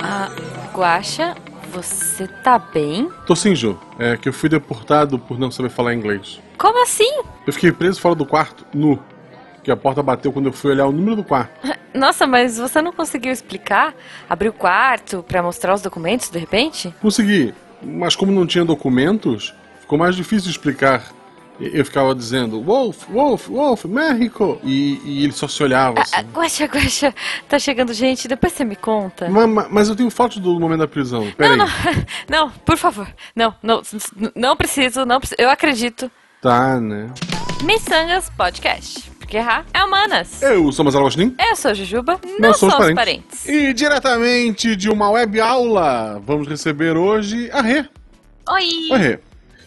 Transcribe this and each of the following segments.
Ah, Guaxa, você tá bem? Tô sim, Ju. É que eu fui deportado por não saber falar inglês. Como assim? Eu fiquei preso fora do quarto, nu. Que a porta bateu quando eu fui olhar o número do quarto. Nossa, mas você não conseguiu explicar? Abrir o quarto pra mostrar os documentos de repente? Consegui, mas como não tinha documentos, ficou mais difícil de explicar. Eu ficava dizendo, Wolf, Wolf, Wolf, México! E, e ele só se olhava assim. Ah, Guaxa, Guaxa, tá chegando gente, depois você me conta. Ma- ma- Mas, eu tenho fotos do momento da prisão. Pera Não, não, não, por favor. Não, não, não preciso, não preciso. Eu acredito. Tá, né? Missangas Podcast. Porque errar é humanas. Eu sou Marcelo Agostinho. Eu sou a Jujuba, não, somos somos parentes. E diretamente de uma web aula, vamos receber hoje a Rê. Oi! Oi, Rê.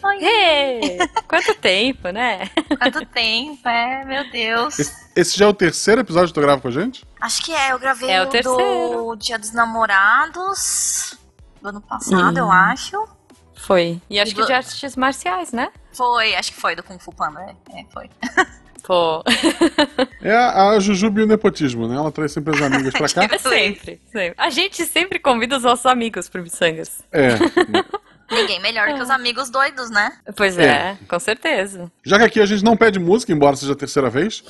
Oi! Ê, quanto tempo, né? Quanto tempo, é, meu Deus. Esse, esse já é o terceiro episódio que tu grava com a gente? Acho que é, eu gravei É o terceiro. do Dia dos Namorados do ano passado, Ih. eu acho. Foi. E acho E que de artes marciais, né? Foi, acho que foi do Kung Fu Panda, é, é, foi. Pô. É a, a Jujuba e o nepotismo, né? Ela traz sempre as amigas pra cá. É sempre, sempre. A gente sempre convida os nossos amigos pro Missangas. É. Ninguém melhor que os amigos doidos, né? Pois é, com certeza. Já que aqui a gente não pede música, embora seja a terceira vez,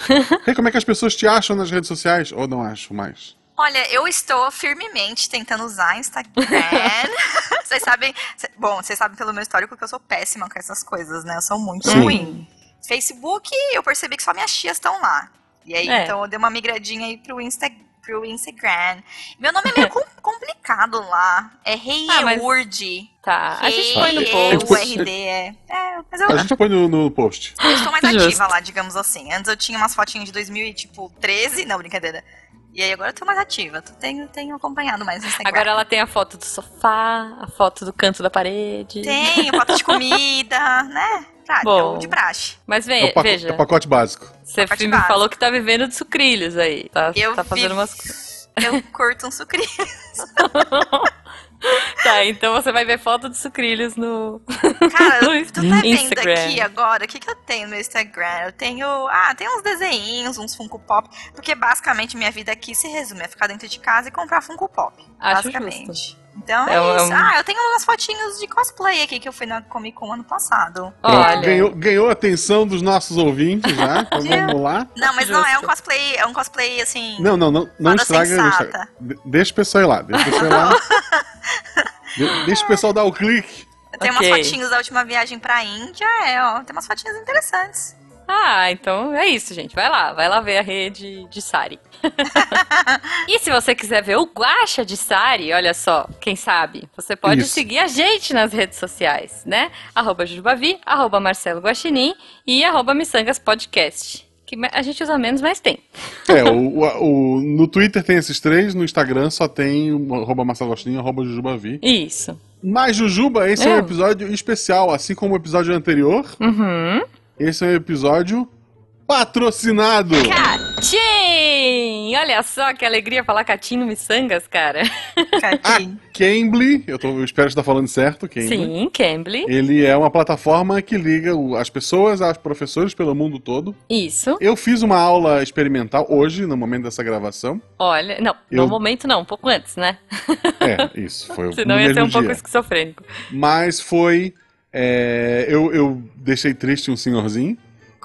Rê, como é que as pessoas te acham nas redes sociais? Ou não acham mais? Olha, eu estou firmemente tentando usar Instagram. vocês sabem. bom, vocês sabem pelo meu histórico que eu sou péssima com essas coisas, né? Eu sou muito Sim. ruim. Facebook, eu percebi que só minhas tias estão lá. E aí, É. então, eu dei uma migradinha aí pro, Insta, pro Instagram. Meu nome é meio com- complicado lá. É Ah, mas- Reiurd. Tá, a gente põe no post. R-D, é. É, mas eu, A gente põe no, no post. eu estou mais ativa lá, digamos assim. Antes eu tinha umas fotinhas de 2013, não, brincadeira. E aí agora eu tô mais ativa. Tu tenho, tenho acompanhado mais no Instagram. Agora ela tem a foto do sofá, a foto do canto da parede. Tenho foto de comida, né? Prática, Bom. de praxe. Mas É ve o, paco- veja, é o pacote básico. você pacote me básico. falou que tá vivendo de sucrilhos aí. Tá, Eu tá fazendo vi- umas coisas. Eu curto um sucrilho. Tá, então você vai ver foto de sucrilhos no. Cara, tu tá vendo Instagram. aqui agora? O que, que eu tenho no meu Instagram? Eu tenho. Ah, tem uns desenhinhos, uns Funko Pop. Porque basicamente minha vida aqui se resume a ficar dentro de casa e comprar Funko Pop. Acho basicamente. justo. Então É é, um- isso. Ah, eu tenho umas fotinhos de cosplay aqui que eu fui na Comic Con ano passado. Olha. Ganhou, ganhou a atenção dos nossos ouvintes já. Então vamos lá. Não, mas não é um cosplay, é um cosplay assim. Não, não, não, não estraga. Deixa o pessoal ir lá. Deixa o pessoal ir lá. De- deixa o pessoal dar o clique. Eu tenho Ok. umas fotinhos da última viagem pra Índia, é, ó. Tem umas fotinhas interessantes. Ah, então é isso, gente. Vai lá, vai lá ver a rede de Sari. e se você quiser ver o Guacha de Sari, olha só, quem sabe, você pode Isso. seguir a gente nas redes sociais, né? Arroba Jujubavi, arroba Marcelo Guaxinim e arroba Missangas Podcast. A gente usa menos, mas tem. É, o, o- o- no Twitter tem esses três, no Instagram só tem arroba Marcelo Agostinho, arroba Jujubavi. Isso. Mas, Jujuba, esse é um É. episódio especial, assim como o episódio anterior. Uhum. Esse é um episódio patrocinado. Catim! Olha só que alegria falar Catim no Missangas, cara. Catim. Cambly, eu, tô, eu espero estar falando certo, Cambly. Sim, Cambly. Ele é uma plataforma que liga as pessoas aos professores pelo mundo todo. Isso. Eu fiz uma aula experimental hoje, no momento dessa gravação. Olha, não, Eu- no momento não, um pouco antes, né? É, isso, foi o Senão ia ser um pouco dia. esquizofrênico. Mas foi. É, eu, eu deixei triste um senhorzinho.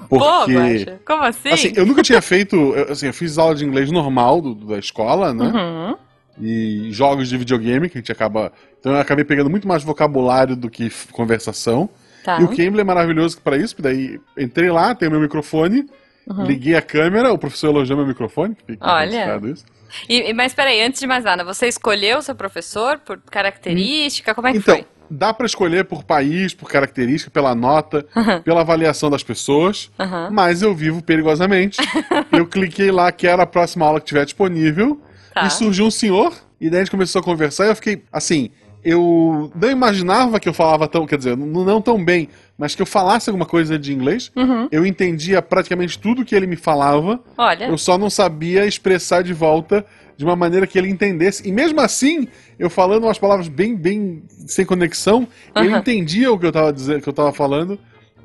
Pô, Porque. Guaxa, como assim? Assim, eu nunca tinha feito. eu, Assim, eu fiz aula de inglês normal do- da escola, né? Uhum. E jogos de videogame, que a gente acaba. Então eu acabei pegando muito mais vocabulário do que conversação. Tá. E o Cambly é maravilhoso pra isso, porque daí entrei lá, tem o meu microfone, Uhum. liguei a câmera, o professor elogiou meu microfone. Fica Olha. isso. E, e- mas peraí, antes de mais nada, você escolheu o seu professor por característica? Como é que Então, foi? Dá pra escolher por país, por característica, pela nota, pela avaliação das pessoas. Aham. Mas eu vivo perigosamente. eu cliquei lá que era a próxima aula que tiver disponível. Tá. E surgiu um senhor. E daí a gente começou a conversar e eu fiquei assim. Eu não imaginava que eu falava tão, quer dizer, não, não tão bem, mas que eu falasse alguma coisa de inglês. Uhum. Eu entendia praticamente tudo que ele me falava. Olha, Eu só não sabia expressar de volta de uma maneira que ele entendesse. E mesmo assim, eu falando umas palavras bem, bem sem conexão, ele Aham. entendia o que eu tava dizendo, que eu tava falando.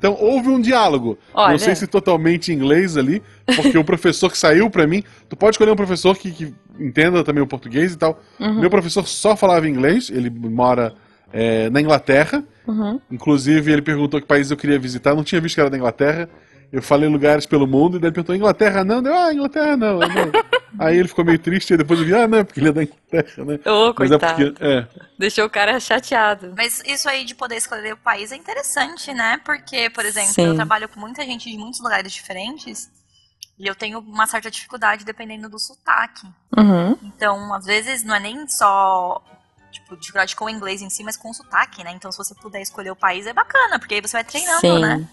Então houve um diálogo. Olha. Não sei se totalmente em inglês ali, porque o professor que saiu pra mim. Tu pode escolher um professor que, que entenda também o português e tal. Uhum. Meu professor só falava inglês, ele mora é, na Inglaterra. Uhum. Inclusive, ele perguntou que país eu queria visitar. Não tinha visto que era da Inglaterra. Eu falei lugares pelo mundo, e daí ele perguntou: Inglaterra não? Deu, ah, Inglaterra não. Não. Aí ele ficou meio triste, e depois eu vi: ah, não, porque ele é da Inglaterra, né? Ô, Mas é coitado. porque. É. Deixou o cara chateado. Mas isso aí de poder escolher o país é interessante, né? Porque, por exemplo, Sim. eu trabalho com muita gente de muitos lugares diferentes e eu tenho uma certa dificuldade dependendo do sotaque. Uhum. Então, às vezes, não é nem só tipo, dificuldade com o inglês em si, mas com o sotaque, né? Então, se você puder escolher o país, é bacana, porque aí você vai treinando, Sim. né?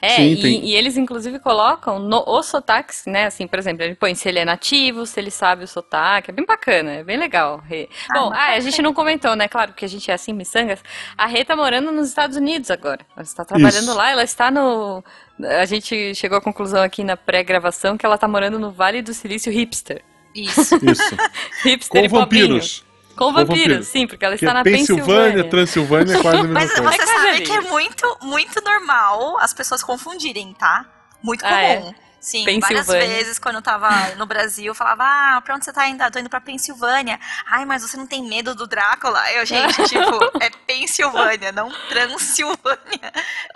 É, Sim, e, e eles inclusive colocam no, os sotaques, né? Assim, por exemplo, ele põe se ele é nativo, se ele sabe o sotaque, é bem bacana, é bem legal. Rê. Ah, Bom, ah, a gente não comentou, né? Claro, porque a gente é assim, miçangas. A Rê tá morando nos Estados Unidos agora. Ela está trabalhando Isso. lá, ela está no. A gente chegou à conclusão aqui na pré-gravação que ela tá morando no Vale do Silício hipster. Isso. Isso. Hipster Com e vampiros. Com vampiros, vampiros. sim, porque ela está é na Pensilvânia, Pensilvânia. Transilvânia é quase Mas você É sabe que é muito, muito normal as pessoas confundirem, tá? Muito Ah, é? comum. Sim, várias vezes quando eu tava no Brasil, eu falava, ah, pra onde você tá indo? Ah, Tô indo pra Pensilvânia. Ai, mas você não tem medo do Drácula? Eu, gente, tipo, é Pensilvânia, não Transilvânia.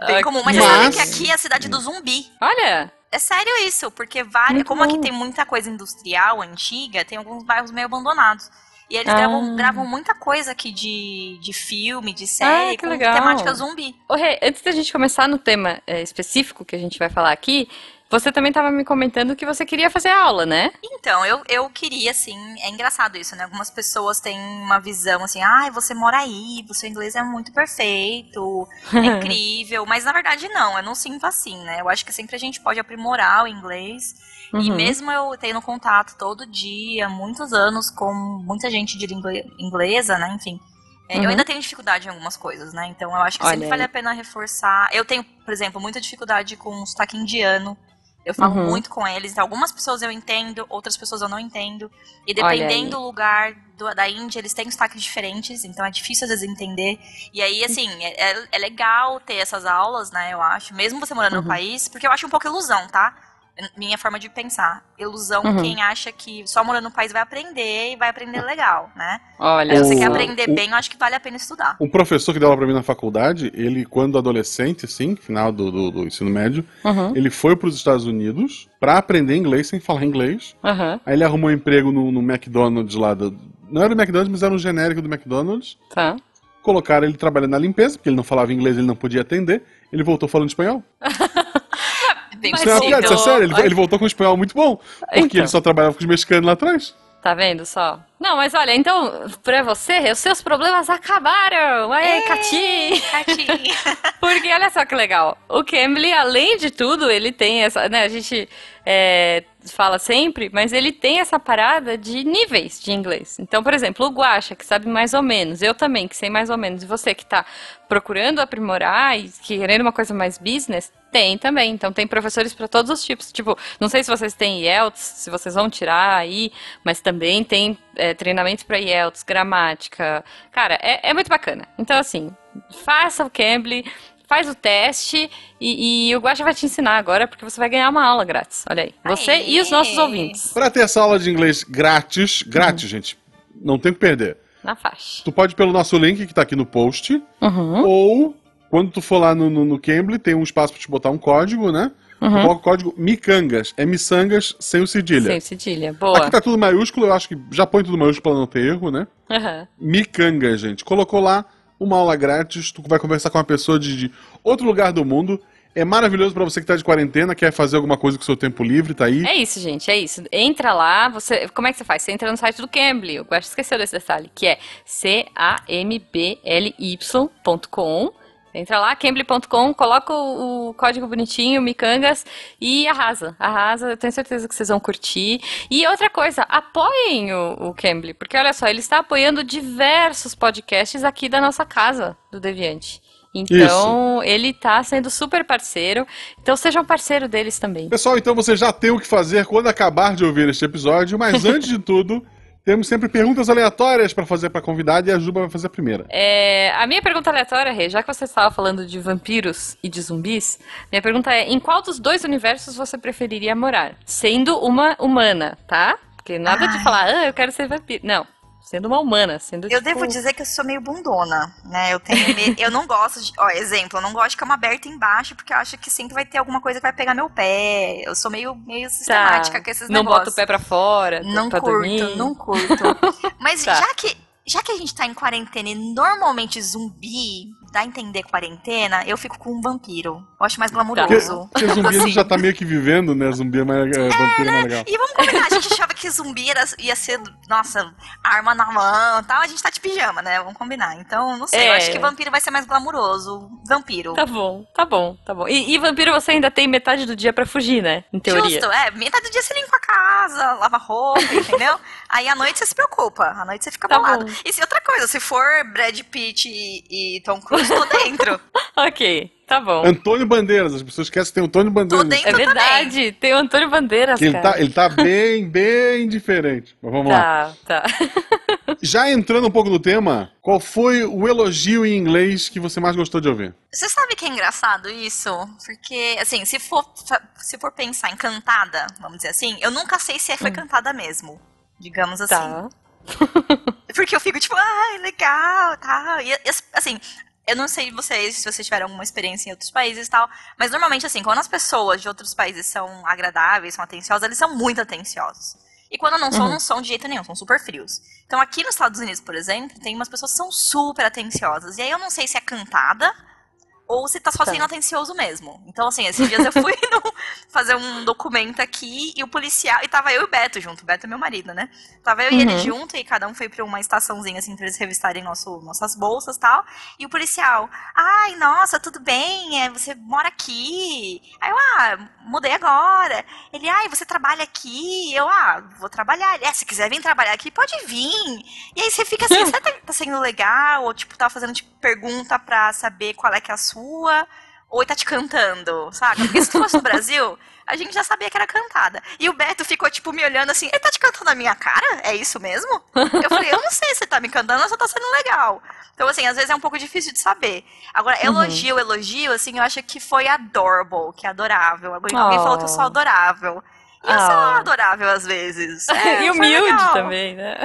Bem Ah, comum. Mas, Mas- você sabe que aqui é a cidade do zumbi. Olha, É sério isso, porque várias, como aqui tem muita coisa industrial antiga, tem alguns bairros meio abandonados. E eles Ah. gravam, gravam muita coisa aqui de, de filme, de série, Ah, com legal. temática zumbi. Ô, Rê, antes da gente começar no tema é, específico que a gente vai falar aqui, você também estava me comentando que você queria fazer aula, né? Então, eu, eu queria, assim, é engraçado isso, né? Algumas pessoas têm uma visão assim, ai, você mora aí, o seu inglês é muito perfeito, é incrível. Mas na verdade não, eu não sinto assim, né? Eu acho que sempre a gente pode aprimorar o inglês. E Uhum. mesmo eu tendo contato todo dia, muitos anos, com muita gente de língua inglesa, né? Enfim. é, Uhum. Eu ainda tenho dificuldade em algumas coisas, né? Então eu acho que Olha sempre aí. vale a pena reforçar. Eu tenho, por exemplo, muita dificuldade com sotaque indiano. Eu falo Uhum. muito com eles. Então, algumas pessoas eu entendo, outras pessoas eu não entendo. E dependendo do lugar do- da Índia, eles têm sotaques diferentes, então é difícil às vezes entender. E aí, assim, é, é- é legal ter essas aulas, né? Eu acho, mesmo você morando Uhum. no país, porque eu acho um pouco ilusão, tá? Minha forma de pensar. Ilusão Uhum. quem acha que só morando no país vai aprender e vai aprender legal, né? Olha, Se você quer aprender o- bem, eu acho que vale a pena estudar. Um professor que deu aula pra mim na faculdade, ele, quando adolescente, assim, final do, do, do ensino médio, Uhum, ele foi pros Estados Unidos pra aprender inglês sem falar inglês. uhum, Aí ele arrumou um emprego no, no McDonald's lá. Do, não era o McDonald's, mas era um genérico do McDonald's. tá. Colocaram ele trabalhando na limpeza, porque ele não falava inglês, ele não podia atender. Ele voltou falando espanhol. Mas Isso não é uma piada, isso é sério. Ele, ele voltou com um espanhol muito bom. Porque Então. ele só trabalhava com os mexicanos lá atrás. Tá vendo só? Não, mas olha, então, pra você, os seus problemas acabaram! Aê, Cati! Catinha. Porque olha só que legal. O Cambly, além de tudo, ele tem essa. Né, a gente é, fala sempre, mas ele tem essa parada de níveis de inglês. Então, por exemplo, o Guaxa, que sabe mais ou menos, eu também, que sei mais ou menos, e você que tá procurando aprimorar e querendo uma coisa mais business, tem também. Então, tem professores para todos os tipos. Tipo, não sei se vocês têm IELTS, se vocês vão tirar aí, mas também tem é, treinamento para IELTS, gramática. Cara, é, é muito bacana. Então, assim, faça o Cambly, faz o teste e, e o Guaxa vai te ensinar agora, porque você vai ganhar uma aula grátis. Olha aí. Você Aê! e os nossos ouvintes. Pra ter essa aula de inglês grátis, grátis, gente, não tem o que perder. Na faixa. Tu pode ir pelo nosso link que tá aqui no post, Uhum. ou quando tu for lá no, no, no Cambly, tem um espaço pra te botar um código, né? Uhum. coloca o código Micangas. É miçangas sem o cedilha. Sem cedilha. Boa. Aqui tá tudo maiúsculo, eu acho que já põe tudo maiúsculo pra não ter erro, né? Uhum. Micanga, gente. Colocou lá uma aula grátis, tu vai conversar com uma pessoa de, de outro lugar do mundo. É maravilhoso pra você que tá de quarentena, quer fazer alguma coisa com o seu tempo livre, tá aí. É isso, gente, é isso. Entra lá, você. Como é que você faz? Você entra no site do Cambly. Eu gosto de esquecer desse detalhe, que é c-a-m-b-l-y.com. Entra lá, cambly.com, coloca o, o código bonitinho, Micangas, e arrasa. Arrasa, eu tenho certeza que vocês vão curtir. E outra coisa, apoiem o, o Cambly, porque olha só, ele está apoiando diversos podcasts aqui da nossa casa, do Deviante. Então, ele tá sendo super parceiro. Então, sejam parceiro deles também. Pessoal, então você já tem o que fazer quando acabar de ouvir este episódio, mas antes de tudo, Temos sempre perguntas aleatórias pra fazer pra convidada e a Juba vai fazer a primeira. É, a minha pergunta aleatória, Rê, já que você estava falando de vampiros e de zumbis, minha pergunta é: em qual dos dois universos você preferiria morar? Sendo uma humana, tá? Porque nada de Ai. falar, ah, eu quero ser vampiro. Não, sendo uma humana, sendo Eu tipo, devo dizer que eu sou meio bundona, né? Eu tenho me- eu não gosto de, ó, exemplo, eu não gosto de cama aberta embaixo porque eu acho que sempre vai ter alguma coisa que vai pegar meu pé. Eu sou meio meio tá, sistemática com esses não negócios. bota o pé pra fora, Não pra curto, dormir. não curto. Mas Tá. já que já que a gente tá em quarentena e normalmente zumbi dá a entender quarentena, eu fico com um vampiro. Eu acho mais Porque, glamouroso. porque zumbi a gente Assim. já tá meio que vivendo, né? Zumbi é mais, é, vampiro é mais legal. E vamos combinar, a gente achava que zumbi era, ia ser, nossa, arma na mão e tal. A gente tá de pijama, né? Vamos combinar. Então, não sei, eu É. acho que vampiro vai ser mais glamuroso. Vampiro. Tá bom, tá bom, tá bom. E, e vampiro você ainda tem metade do dia pra fugir, né? Em teoria. Justo, é. Metade do dia você limpa a casa, lava roupa, entendeu? Aí à noite você se preocupa. À noite você fica Tá bolado. bom. E se outra coisa, se for Brad Pitt e, e Tom Cruise, tô dentro. Ok, tá bom. Antônio Bandeiras, as pessoas esquecem que tem o Antônio Bandeiras. Tô dentro É verdade, tem o Antônio Bandeiras, ele cara. tá, ele tá bem, bem diferente. Mas vamos lá. Tá, tá. Já entrando um pouco no tema, qual foi o elogio em inglês que você mais gostou de ouvir? Você sabe que é engraçado isso? Porque, assim, se for, se for pensar em cantada, vamos dizer assim, eu nunca sei se foi cantada mesmo. Digamos assim. Tá. Porque eu fico tipo, ai, legal, tal. E, assim, eu não sei vocês, se vocês tiveram alguma experiência em outros países e tal, mas normalmente, assim, quando as pessoas de outros países são agradáveis, são atenciosas, eles são muito atenciosos. E quando não são, Uhum. não são de jeito nenhum, são super frios. Então aqui nos Estados Unidos, por exemplo, tem umas pessoas que são super atenciosas. E aí eu não sei se é cantada ou se tá só Tá. sendo atencioso mesmo. Então, assim, esses dias eu fui no- fazer um documento aqui e o policial. E tava eu e o Beto junto. O Beto é meu marido, né? Tava eu e ele Uhum. junto e cada um foi pra uma estaçãozinha, assim, pra eles revistarem nosso, nossas bolsas e tal. E o policial, ai, nossa, tudo bem, é, você mora aqui. Aí eu, ah, mudei agora. Ele, ai, você trabalha aqui? Eu, ah, vou trabalhar. Ele, é, se quiser vir trabalhar aqui, pode vir. E aí você fica assim, será que tá sendo legal? Ou, tipo, tá fazendo, tipo, pergunta pra saber qual é que é a sua? Ou ele tá te cantando, saca? Porque se fosse no Brasil, a gente já sabia que era cantada. E o Beto ficou, tipo, me olhando assim, ele tá te cantando na minha cara? É isso mesmo? Eu falei, eu não sei se você tá me cantando ou só tá sendo legal. Então, assim, às vezes é um pouco difícil de saber. Agora, Uhum. elogio, elogio, assim, eu acho que foi adorable, que é adorável. Alguém, alguém falou que eu sou Oh. adorável. E eu sou Oh. adorável às vezes. É, e foi humilde também, né?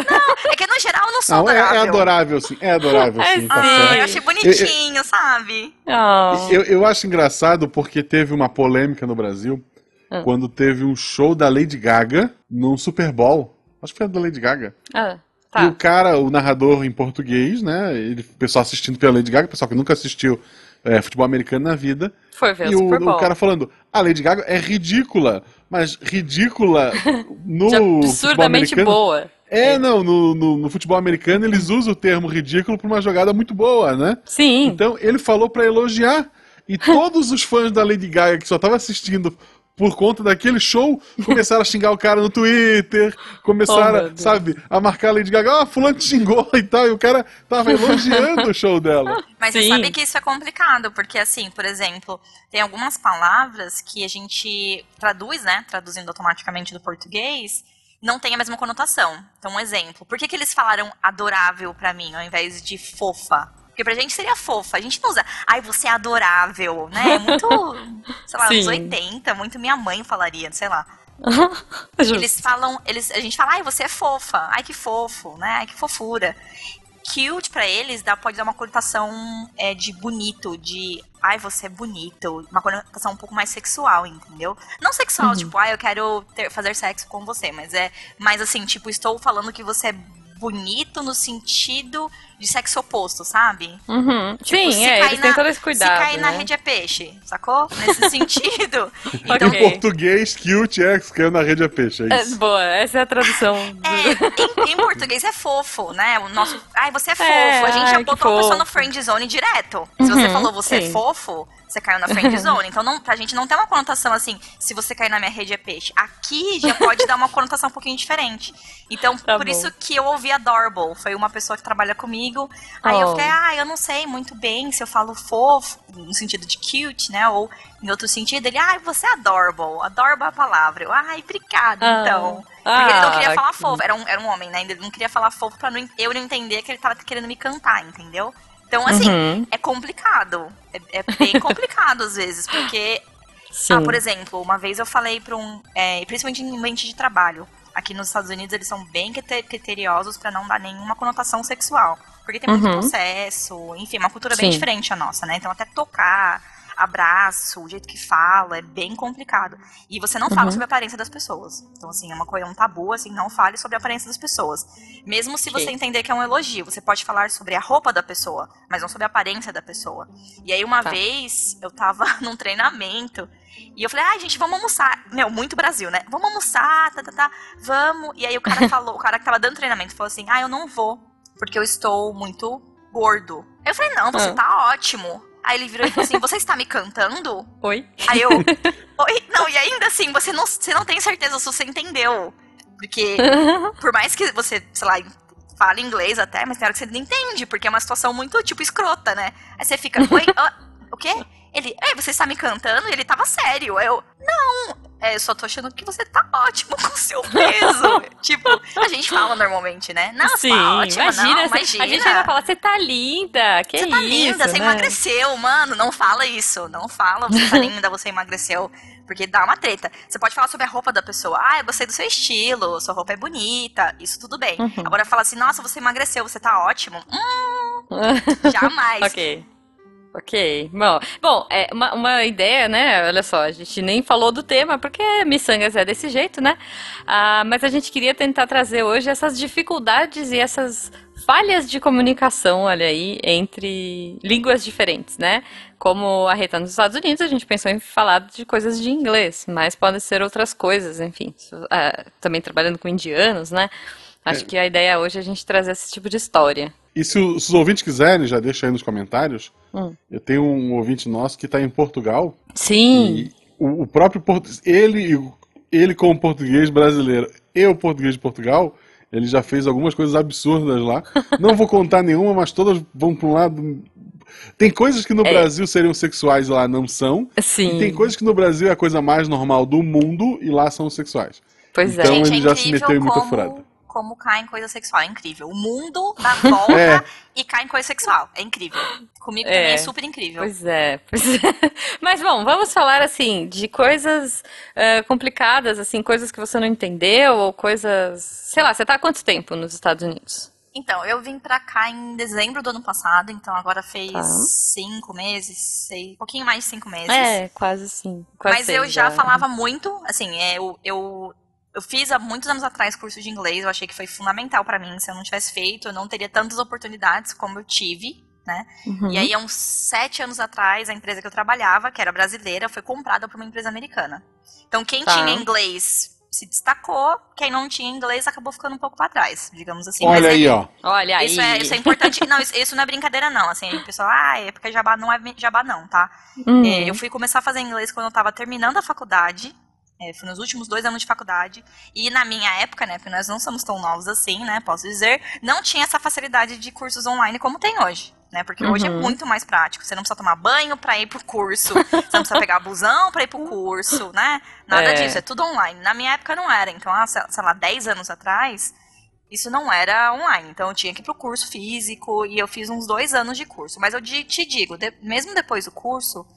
É que no geral eu não sou Não, é, adorável. é adorável, sim. É adorável, É sim. Tá sim. Ah, certo. eu achei bonitinho, sabe? Oh. Eu, eu acho engraçado porque teve uma polêmica no Brasil Ah. quando teve um show da Lady Gaga num Super Bowl. Acho que foi da Lady Gaga. Ah, E o tá. cara, o narrador em português, né? Ele, o pessoal assistindo pela Lady Gaga, o pessoal que nunca assistiu é, futebol americano na vida. Foi ver e o Super Bowl. o cara falando, a Lady Gaga é ridícula, mas ridícula no absurdamente americano. boa. É, não, no, no, no futebol americano eles usam o termo ridículo pra uma jogada muito boa, né? Sim. Então ele falou pra elogiar. E todos os fãs da Lady Gaga que só estavam assistindo por conta daquele show começaram a xingar o cara no Twitter, Oh, começaram, Deus. sabe, a marcar a Lady Gaga, ah, fulano te xingou e tal, e o cara tava elogiando o show dela. Mas você Sim. sabe que isso é complicado, porque assim, por exemplo, tem algumas palavras que a gente traduz, né? Traduzindo automaticamente do português, não tem a mesma conotação. Então, um exemplo. Por que, que eles falaram adorável pra mim, ao invés de fofa? Porque pra gente seria fofa. A gente não usa, ai, você é adorável, né? É muito, sei lá, Sim. uns 80, muito minha mãe falaria, sei lá. Eles falam, eles, a gente fala, ai, você é fofa, ai que fofo, né? Ai que fofura. Cute pra eles dá, pode dar uma conotação é, de bonito, de ai, você é bonito, uma conotação um pouco mais sexual, entendeu? Não sexual, tipo, ai, eu quero ter- fazer sexo com você, mas é mais assim, tipo, estou falando que você é bonito no sentido de sexo oposto, sabe? Uhum. Tipo, Sim, se é, eles têm na- todo esse cuidado. Se cair na né? rede é peixe, sacou? Nesse sentido. Em Então, Ok. português, cute é que caiu na rede é peixe, é É, isso. boa, essa é a tradução. É, em, em português é fofo, né? O nosso. Ai, você é fofo. É, a gente já ai, que botou a pessoa no friend zone direto. Se você Uhum, falou você sim. é fofo, Você caiu na friend zone. Então, não, pra gente não tem uma conotação assim, se você cair na minha rede é peixe. Aqui já pode dar uma conotação um pouquinho diferente. Então, Tá por bom. isso que eu ouvi adorable. Foi uma pessoa que trabalha comigo. Aí eu fiquei, ah, eu não sei muito bem se eu falo fofo, no sentido de cute, né? Ou em outro sentido. Ele, ah, você é adorable. Adorable é a palavra. Eu, ai, obrigada, Ah. então. Porque ele não queria Ah, falar fofo. Era um, era um homem, né? Ele não queria falar fofo pra não- eu não entender que ele tava querendo me cantar, entendeu? Então, assim, Uhum. é complicado. É, é bem complicado às vezes, porque Sim. ah, por exemplo, uma vez eu falei para um. é, principalmente em ambiente de trabalho. Aqui nos Estados Unidos eles são bem crite- criteriosos para não dar nenhuma conotação sexual. Porque tem muito Uhum. processo, enfim, uma cultura bem Sim. diferente a nossa, né? Então até tocar, abraço, o jeito que fala, é bem complicado. E você não fala Uhum. sobre a aparência das pessoas. Então, assim, é uma coisa, é um tabu, assim, não fale sobre a aparência das pessoas. Mesmo se você entender que é um elogio, você pode falar sobre a roupa da pessoa, mas não sobre a aparência da pessoa. E aí, uma Tá. vez, eu tava num treinamento e eu falei, ai, gente, vamos almoçar. Meu, muito Brasil, né? Vamos almoçar, tá, tá, tá, vamos. E aí o cara falou, o cara que tava dando treinamento falou assim, ah, eu não vou, porque eu estou muito gordo. Eu falei, não, você Ah. tá ótimo. Aí ele virou e falou assim, você está me cantando? Oi? Aí eu, oi? Não, e ainda assim, você não, você não tem certeza se você entendeu. Porque por mais que você, sei lá, fale inglês até, mas tem hora que você não entende, porque é uma situação muito, tipo, escrota, né? Aí você fica, oi, ah, o quê? Ele, ei, você está me cantando? E ele tava sério. Aí Eu, não, é, eu só tô achando que você tá ótimo com o seu peso. tipo, a gente fala normalmente, né? Não, você Sim, tá ótima, imagina, não, você- imagina. A gente ainda fala, você tá linda, que Você tá isso, linda, você né? emagreceu, mano. Não fala isso. Não fala, você tá linda, você emagreceu. Porque dá uma treta. Você pode falar sobre a roupa da pessoa. Ah, eu gostei do seu estilo, sua roupa é bonita. Isso tudo bem. Uhum. Agora fala assim, nossa, você emagreceu, você tá ótimo. Hum, jamais. Ok. Ok. Bom, bom é uma, uma ideia, né? Olha só, a gente nem falou do tema, porque miçangas é desse jeito, né? Ah, mas a gente queria tentar trazer hoje essas dificuldades e essas falhas de comunicação, olha aí, entre línguas diferentes, né? Como a Rita nos Estados Unidos, a gente pensou em falar de coisas de inglês, mas podem ser outras coisas, enfim. Ah, também trabalhando com indianos, né? Acho que a ideia hoje é a gente trazer esse tipo de história. E se os ouvintes quiserem, já deixa aí nos comentários. Hum. Eu tenho um ouvinte nosso que está em Portugal. Sim. E o, o próprio português, ele, ele como português brasileiro e o português de Portugal, ele já fez algumas coisas absurdas lá. Não vou contar nenhuma, mas todas vão para um lado. Tem coisas que no É. Brasil seriam sexuais e lá não são. Sim. E tem coisas que no Brasil é a coisa mais normal do mundo e lá são sexuais. Pois Então, é. Gente, ele é já se meteu em muita como, furada. Como cai em coisa sexual. É incrível. O mundo dá volta É. e cai em coisa sexual. É incrível. Comigo É. também é super incrível. Pois é, pois é. Mas bom, vamos falar assim de coisas eh, complicadas, assim, coisas que você não entendeu ou coisas, sei lá, você tá há quanto tempo nos Estados Unidos? Então, eu vim pra cá em dezembro do ano passado, então agora fez Tá. cinco meses, sei, um pouquinho mais de cinco meses. É, quase sim. Quase Mas eu seis já falava muito, assim, é, eu, eu, eu fiz há muitos anos atrás curso de inglês, eu achei que foi fundamental pra mim. Se eu não tivesse feito, eu não teria tantas oportunidades como eu tive, né? Uhum. E aí, há uns sete anos atrás, a empresa que eu trabalhava, que era brasileira, foi comprada por uma empresa americana. Então, quem Tá. tinha inglês se destacou, quem não tinha inglês acabou ficando um pouco pra trás, digamos assim. Olha Mas aí, ó. Olha aí. Isso é, isso é importante. Não, isso, isso não é brincadeira, não. Assim, o pessoal, ah, é porque jabá não é jabá, não, tá? Hum. É, eu fui começar a fazer inglês quando eu tava terminando a faculdade. É, foi nos últimos dois anos de faculdade. E na minha época, né, porque nós não somos tão novos assim, né, posso dizer, não tinha essa facilidade de cursos online como tem hoje. Né, porque hoje é Uhum. muito mais prático. Você não precisa tomar banho pra ir pro curso. Você não precisa pegar busão pra ir pro curso, né? Nada É. disso, é tudo online. Na minha época não era. Então, há, sei lá, 10 anos atrás, isso não era online. Então eu tinha que ir pro curso físico e eu fiz uns dois anos de curso. Mas eu te digo, de- mesmo depois do curso,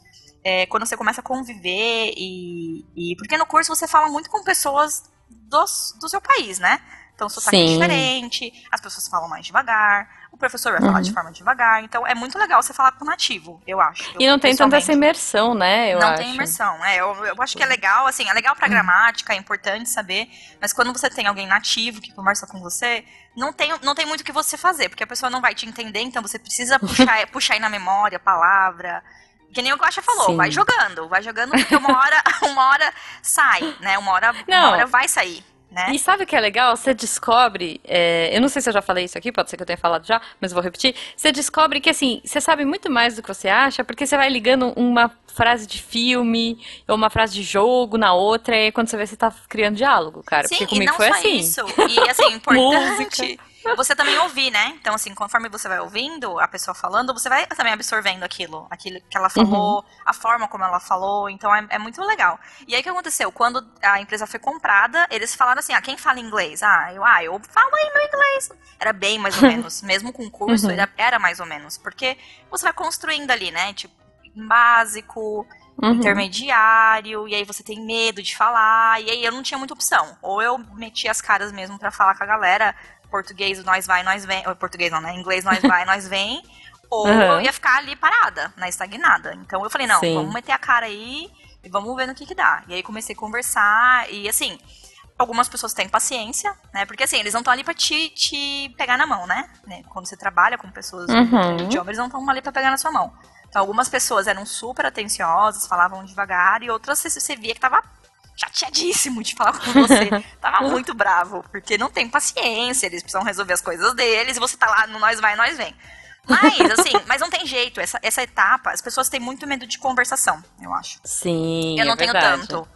é, quando você começa a conviver e, e. Porque no curso você fala muito com pessoas dos, do seu país, né? Então o sotaque é Sim. diferente, as pessoas falam mais devagar, o professor vai falar Uhum. de forma devagar. Então é muito legal você falar com o nativo, eu acho. E não tem tanta essa imersão, né? Eu não acho. tem imersão. É, eu, eu acho que é legal, assim, é legal pra Uhum. gramática, é importante saber, mas quando você tem alguém nativo que conversa com você, não tem, não tem muito o que você fazer, porque a pessoa não vai te entender, então você precisa puxar, puxar aí na memória a palavra. Que nem o Guaxa falou, Sim. vai jogando, vai jogando, porque uma hora, uma hora sai, né? Uma hora, Não. uma hora vai sair. né? E sabe o que é legal? Você descobre, é, eu não sei se eu já falei isso aqui, pode ser que eu tenha falado já, mas vou repetir. Você descobre que assim, você sabe muito mais do que você acha, porque você vai ligando uma frase de filme ou uma frase de jogo na outra, e aí quando você vê, você tá criando diálogo, cara. Sim, porque e comigo não foi só assim. isso. E assim, importante. Você também ouvir, né? Então, assim, conforme você vai ouvindo a pessoa falando, você vai também absorvendo aquilo, aquilo que ela falou, a forma como ela falou. Então, é, é muito legal. E aí, o que aconteceu? Quando a empresa foi comprada, eles falaram assim: ah, quem fala inglês? Ah, eu, ah, eu falo aí meu inglês. Era bem mais ou menos. Mesmo com curso, Uhum. era, mais ou menos. Porque você vai construindo ali, né? Tipo, básico, Uhum. intermediário, e aí você tem medo de falar, e aí eu não tinha muita opção. Ou eu metia as caras mesmo pra falar com a galera, português nós vai, nós vem, ou português não, né? Inglês nós vai, nós vem, ou Uhum. eu ia ficar ali parada, né, estagnada. Então eu falei, não, Sim. vamos meter a cara aí e vamos ver no que que dá. E aí comecei a conversar, e assim, algumas pessoas têm paciência, né? Porque assim, eles não estão ali pra te, te pegar na mão, né? Né? Quando você trabalha com pessoas Uhum. de outro idioma, eles não estão ali pra pegar na sua mão. Então, algumas pessoas eram super atenciosas, falavam devagar, e outras você, você via que tava chateadíssimo de falar com você. tava muito bravo, porque não tem paciência, eles precisam resolver as coisas deles, e você tá lá no nós vai, nós vem. Mas, assim, mas não tem jeito, essa, essa etapa, as pessoas têm muito medo de conversação, eu acho. Sim, eu não é tenho verdade. tanto.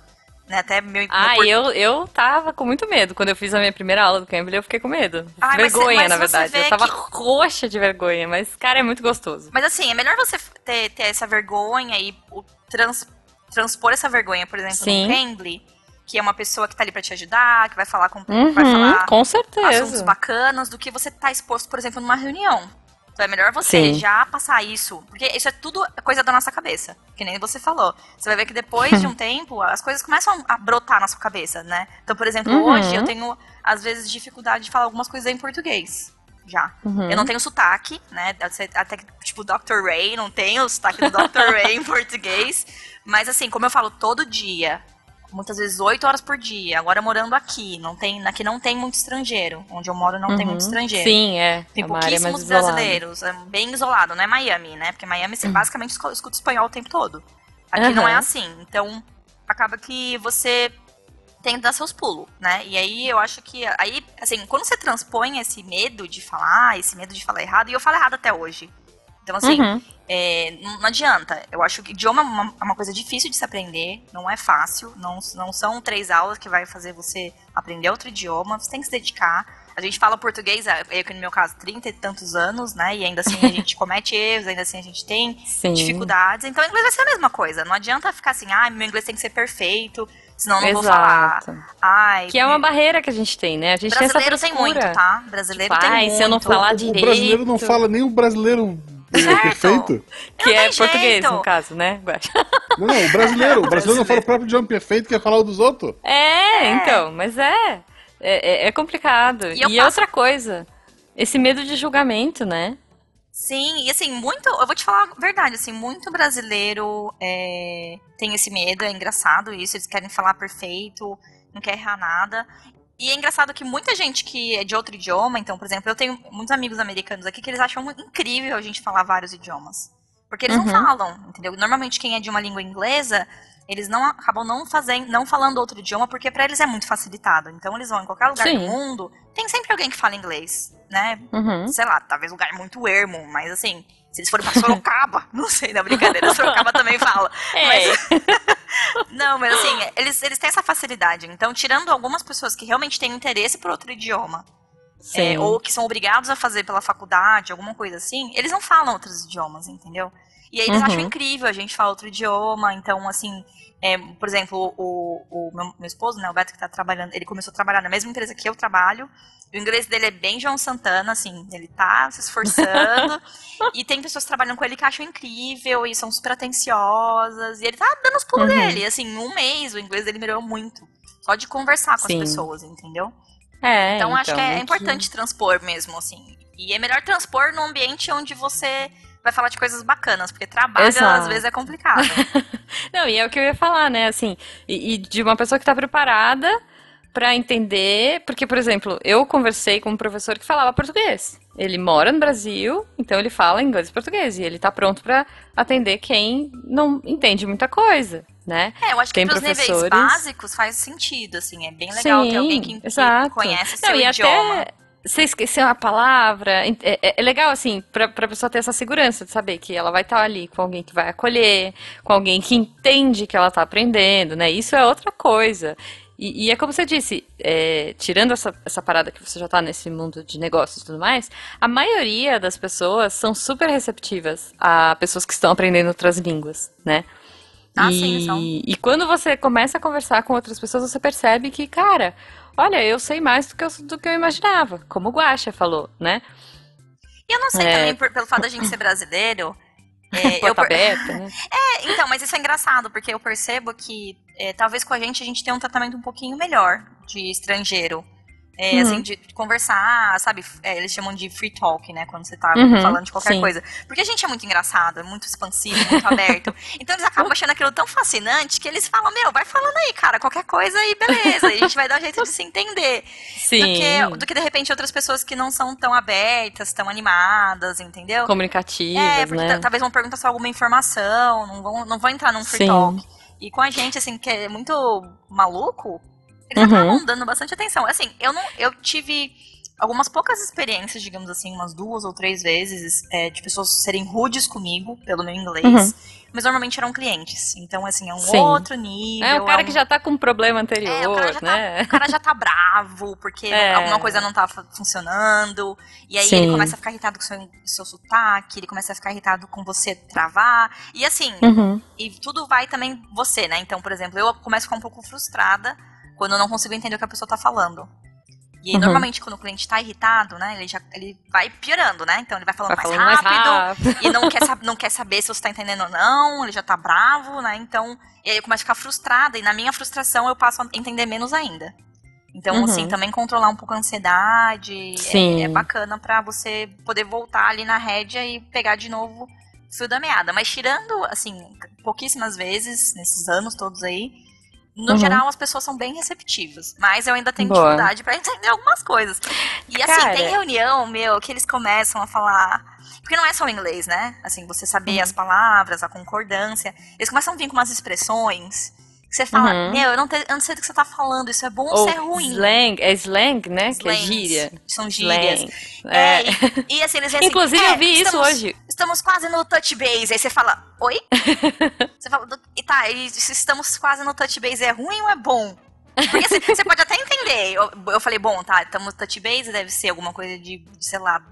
Né? Até meu, Ah, meu eu, eu tava com muito medo. Quando eu fiz a minha primeira aula do Cambly, eu fiquei com medo. Ai, mas vergonha, você- mas na verdade. Eu tava que- roxa de vergonha, mas, cara, é muito gostoso. Mas assim, é melhor você ter, ter essa vergonha e o trans- transpor essa vergonha, por exemplo, Sim. no Cambly, que é uma pessoa que tá ali pra te ajudar, que vai falar com vai falar Uhum, com assuntos certeza. bacanas, do que você tá exposto, por exemplo, numa reunião. Então é melhor você Sim. já passar isso, porque isso é tudo coisa da nossa cabeça, que nem você falou. Você vai ver que depois de um tempo, as coisas começam a brotar na sua cabeça, né? Então, por exemplo, Uhum. hoje eu tenho, às vezes, dificuldade de falar algumas coisas em português. Já. Uhum. Eu não tenho sotaque, né? Até que, tipo, Dr. Ray, não tenho o sotaque do Dr. Ray em português. Mas assim, como eu falo todo dia, muitas vezes oito horas por dia, agora morando aqui, não tem, aqui não tem muito estrangeiro. Onde eu moro não tem Uhum. muito estrangeiro. Sim, é. Tem é pouquíssimos brasileiros, é bem isolado, não é Miami, né? Porque Miami você basicamente esco- escuta espanhol o tempo todo. Aqui não é assim. Então, acaba que você tem que dar seus pulos, né? E aí eu acho que aí, assim, quando você transpõe esse medo de falar, esse medo de falar errado, e eu falo errado até hoje. Então, assim, Uhum. é, não, adianta. Eu acho que idioma é uma, é uma coisa difícil de se aprender, não é fácil, não, não são três aulas que vai fazer você aprender outro idioma, você tem que se dedicar. A gente fala português, é, eu que no meu caso, 30 e tantos anos, né? E ainda assim a gente comete erros, ainda assim a gente tem Sim. dificuldades. Então o inglês vai ser a mesma coisa. Não adianta ficar assim, ah, meu inglês tem que ser perfeito, senão eu não vou falar. Exato. Ai, Que é uma barreira que a gente tem, né? A gente tem essa brasileiro tem muito, tá? Brasileiro Tipo, tem ai, muito. se eu não falar O- direito. O brasileiro não fala nem o brasileiro é, Certo. perfeito. Que Não é português, jeito. no caso, né? Não, não, o brasileiro. O brasileiro não fala o próprio idioma perfeito, quer falar o dos outros. É, então, mas é. É, é- é complicado. E E, é outra coisa. Esse medo de julgamento, né? Sim, e assim, muito. Eu vou te falar a verdade, assim, muito brasileiro é, tem esse medo, é engraçado isso, eles querem falar perfeito, não quer errar nada. E é engraçado que muita gente que é de outro idioma, então, por exemplo, eu tenho muitos amigos americanos aqui que eles acham incrível a gente falar vários idiomas. Porque eles Uhum. não falam, entendeu? Normalmente quem é de uma língua inglesa, eles não acabam não fazendo, não falando outro idioma, porque pra eles é muito facilitado. Então eles vão em qualquer lugar do Sim. mundo, tem sempre alguém que fala inglês, né? Uhum. sei lá, talvez lugar muito ermo, mas assim, se eles forem pra Sorocaba, não sei, na brincadeira, Sorocaba também fala. É. Não, mas assim, eles, eles têm essa facilidade. Então, tirando algumas pessoas que realmente têm interesse por outro idioma, é, ou que são obrigados a fazer pela faculdade, alguma coisa assim, eles não falam outros idiomas, entendeu? E aí eles Uhum. acham incrível a gente falar outro idioma, então, assim, é, por exemplo, o, o meu, meu esposo, né, o Beto, que tá trabalhando, ele começou a trabalhar na mesma empresa que eu trabalho, o inglês dele é bem João Santana, assim, ele tá se esforçando, e tem pessoas que trabalham com ele que acham incrível, e são super atenciosas, e ele tá dando os pulos Uhum. dele, assim, em um mês o inglês dele melhorou muito, só de conversar com Sim. as pessoas, entendeu? É, Então, acho que é aqui- importante transpor mesmo, assim. E é melhor transpor num ambiente onde você vai falar de coisas bacanas, porque trabalho Exato. às vezes é complicado. Não, e é o que eu ia falar, né? Assim, e, e de uma pessoa que tá preparada pra entender, porque, por exemplo, eu conversei com um professor que falava português. Ele mora no Brasil, então ele fala inglês e português, e ele tá pronto pra atender quem não entende muita coisa. né? É, eu acho Tem que pros níveis professores- básico faz sentido, assim. É bem legal ter Sim, alguém que, que conhece Não, seu idioma. até você esqueceu uma palavra. É, é- é legal, assim, pra, pra pessoa ter essa segurança de saber que ela vai estar ali com alguém que vai acolher, com alguém que entende que ela tá aprendendo, né? Isso é outra coisa. E, e é como você disse, é, tirando essa, essa parada que você já tá nesse mundo de negócios e tudo mais, a maioria das pessoas são super receptivas a pessoas que estão aprendendo outras línguas, né? Ah, e, sim, são. e quando você começa a conversar com outras pessoas, você percebe que, cara, olha, eu sei mais do que eu, do que eu imaginava, como o Guaxa falou, né? E eu não sei É. também, por- pelo fato da gente ser brasileiro. é, Porta per- aberta, né? É, então, mas isso é engraçado, porque eu percebo que é, talvez com a gente a gente tenha um tratamento um pouquinho melhor de estrangeiro. É, Uhum. assim, de conversar, sabe? É, eles chamam de free talk, né? Quando você tá Uhum, falando de qualquer sim. coisa. Porque a gente é muito engraçado, é muito expansivo, muito aberto. Então eles acabam achando aquilo tão fascinante que eles falam, meu, vai falando aí, cara, qualquer coisa aí, beleza. E a gente vai dar um jeito de se entender. Sim. Do que, do que, de repente, outras pessoas que não são tão abertas, tão animadas, entendeu? Comunicativas, É, porque né? ta- talvez vão perguntar só alguma informação, não vão, não vão entrar num free Sim. talk. E com a gente, assim, que é muito maluco, eles Uhum. acabam dando bastante atenção. Assim, eu não. Eu tive algumas poucas experiências, digamos assim, umas duas ou três vezes, é, de pessoas serem rudes comigo pelo meu inglês. Uhum. Mas normalmente eram clientes. Então, assim, é um Sim. outro nível. É o cara um- que já tá com um problema é, o anterior, cara já tá- né? o cara já tá bravo porque É. alguma coisa não tá fu- funcionando. E aí Sim. ele começa a ficar irritado com o seu, seu sotaque, ele começa a ficar irritado com você travar. E assim, Uhum. e tudo vai também você, né? Então, por exemplo, eu começo a ficar um pouco frustrada quando eu não consigo entender o que a pessoa tá falando. E aí, Uhum. normalmente, quando o cliente tá irritado, né? Ele já ele vai piorando, né? Então ele vai falando, Vai mais, falando mais rápido, rápido. e não quer, não quer saber se você tá entendendo ou não, ele já tá bravo, né? Então, e aí eu começo a ficar frustrada, e na minha frustração eu passo a entender menos ainda. Então, Uhum. assim, também controlar um pouco a ansiedade Sim. é, é bacana pra você poder voltar ali na rédea e pegar de novo o fio da meada. Mas tirando, assim, pouquíssimas vezes, nesses anos todos aí, no Uhum. geral as pessoas são bem receptivas. Mas eu ainda tenho Boa. dificuldade pra entender algumas coisas. E assim, Cara. tem reunião, meu, que eles começam a falar. Porque não é só o inglês, né? Assim, você saber Uhum. as palavras, a concordância. Eles começam a vir com umas expressões que você fala, Uhum. meu, eu não, te- eu não sei do que você tá falando, isso é bom ou Ou isso é ruim. slang, é slang, né? Que é Slangs, gíria. São gírias. É, É. e, e assim, eles vêm assim, Inclusive, é, eu vi isso estamos- hoje. Estamos quase no touch base. Aí você fala, oi? você fala, "Do- e tá, e se estamos quase no touch base, é ruim ou é bom? Porque assim, você pode até entender. Eu, eu falei, bom, tá, estamos no touch base, deve ser alguma coisa de, de, sei lá,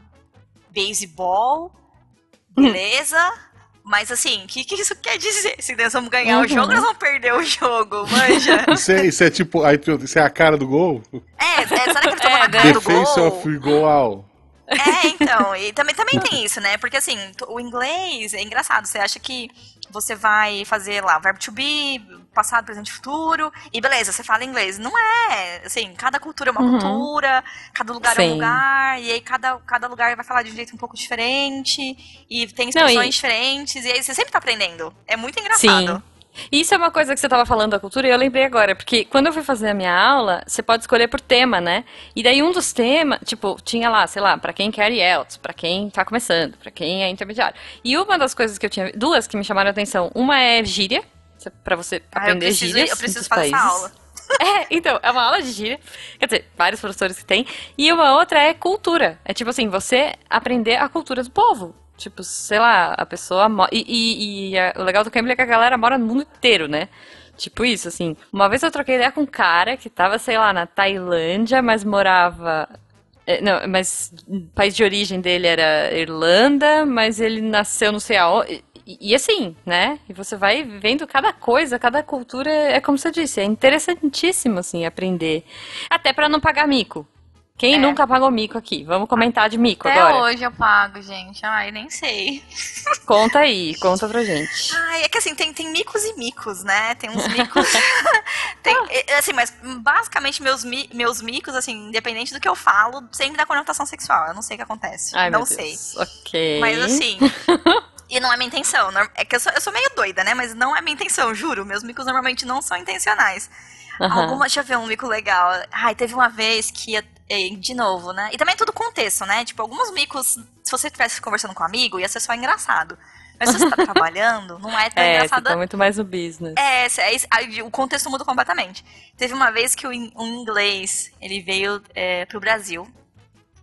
baseball, beleza. Mas assim, o que, que isso quer dizer? Se nós vamos ganhar Uhum. o jogo, nós vamos perder o jogo, manja. Isso é, isso é tipo. Aí, isso é a cara do gol? É, é será que ele tomou É, né? cara do Defense gol? of goal. É, então, e também, também tem isso, né? Porque assim, o inglês é engraçado. Você acha que você vai fazer lá verbo to be, passado, presente e futuro, e beleza, você fala inglês. Não é. Assim, cada cultura é uma Uhum. cultura, cada lugar é um Sim. lugar, e aí cada, cada lugar vai falar de um jeito um pouco diferente, e tem Não, expressões e- diferentes, e aí você sempre tá aprendendo. É muito engraçado. Sim. Isso é uma coisa que você estava falando da cultura e eu lembrei agora, porque quando eu fui fazer a minha aula, você pode escolher por tema, né? E daí um dos temas, tipo, tinha lá, sei lá, pra quem quer IELTS, pra quem tá começando, pra quem é intermediário. E uma das coisas que eu tinha, duas que me chamaram a atenção, uma é gíria, pra você Ah, eu aprender preciso, gírias eu preciso fazer essa países. aula. É, então, é uma aula de gíria. Quer dizer, vários professores que tem. E uma outra é cultura. É tipo assim, você aprender a cultura do povo. Tipo, sei lá, a pessoa mora. E, e- e a- o legal do Cambly é que a galera mora no mundo inteiro, né? Tipo isso, assim. Uma vez eu troquei ideia com um cara que tava, sei lá, na Tailândia, mas morava. é, Não, mas o país de origem dele era Irlanda, mas ele nasceu não sei aonde. E, e assim, né? E você vai vendo cada coisa, cada cultura, é como você disse, é interessantíssimo, assim, aprender. Até pra não pagar mico. Quem É. nunca pagou mico aqui? Vamos comentar de mico Até agora. hoje eu pago, gente. Ai, nem sei. Conta aí, conta pra gente. Ai, é que assim, tem, tem micos e micos, né? Tem uns micos. tem, é, assim, mas basicamente meus, meus micos, assim, independente do que eu falo, sempre dá conotação sexual. Eu não sei o que acontece. Ai, não sei. Ok. Mas assim. E não é minha intenção. É que eu sou, eu sou meio doida, né? Mas não é minha intenção, juro. Meus micos normalmente não são intencionais. Aham. Alguma, deixa eu ver um mico legal. Ai, teve uma vez que, ia- de novo, né? E também é tudo contexto, né? Tipo, alguns micos, se você estivesse conversando com um amigo, ia ser só engraçado. Mas se você tá trabalhando, não é tão É, engraçado. tá muito mais no business. É, é aí o contexto muda completamente. Teve uma vez que o um inglês, ele veio é, pro Brasil.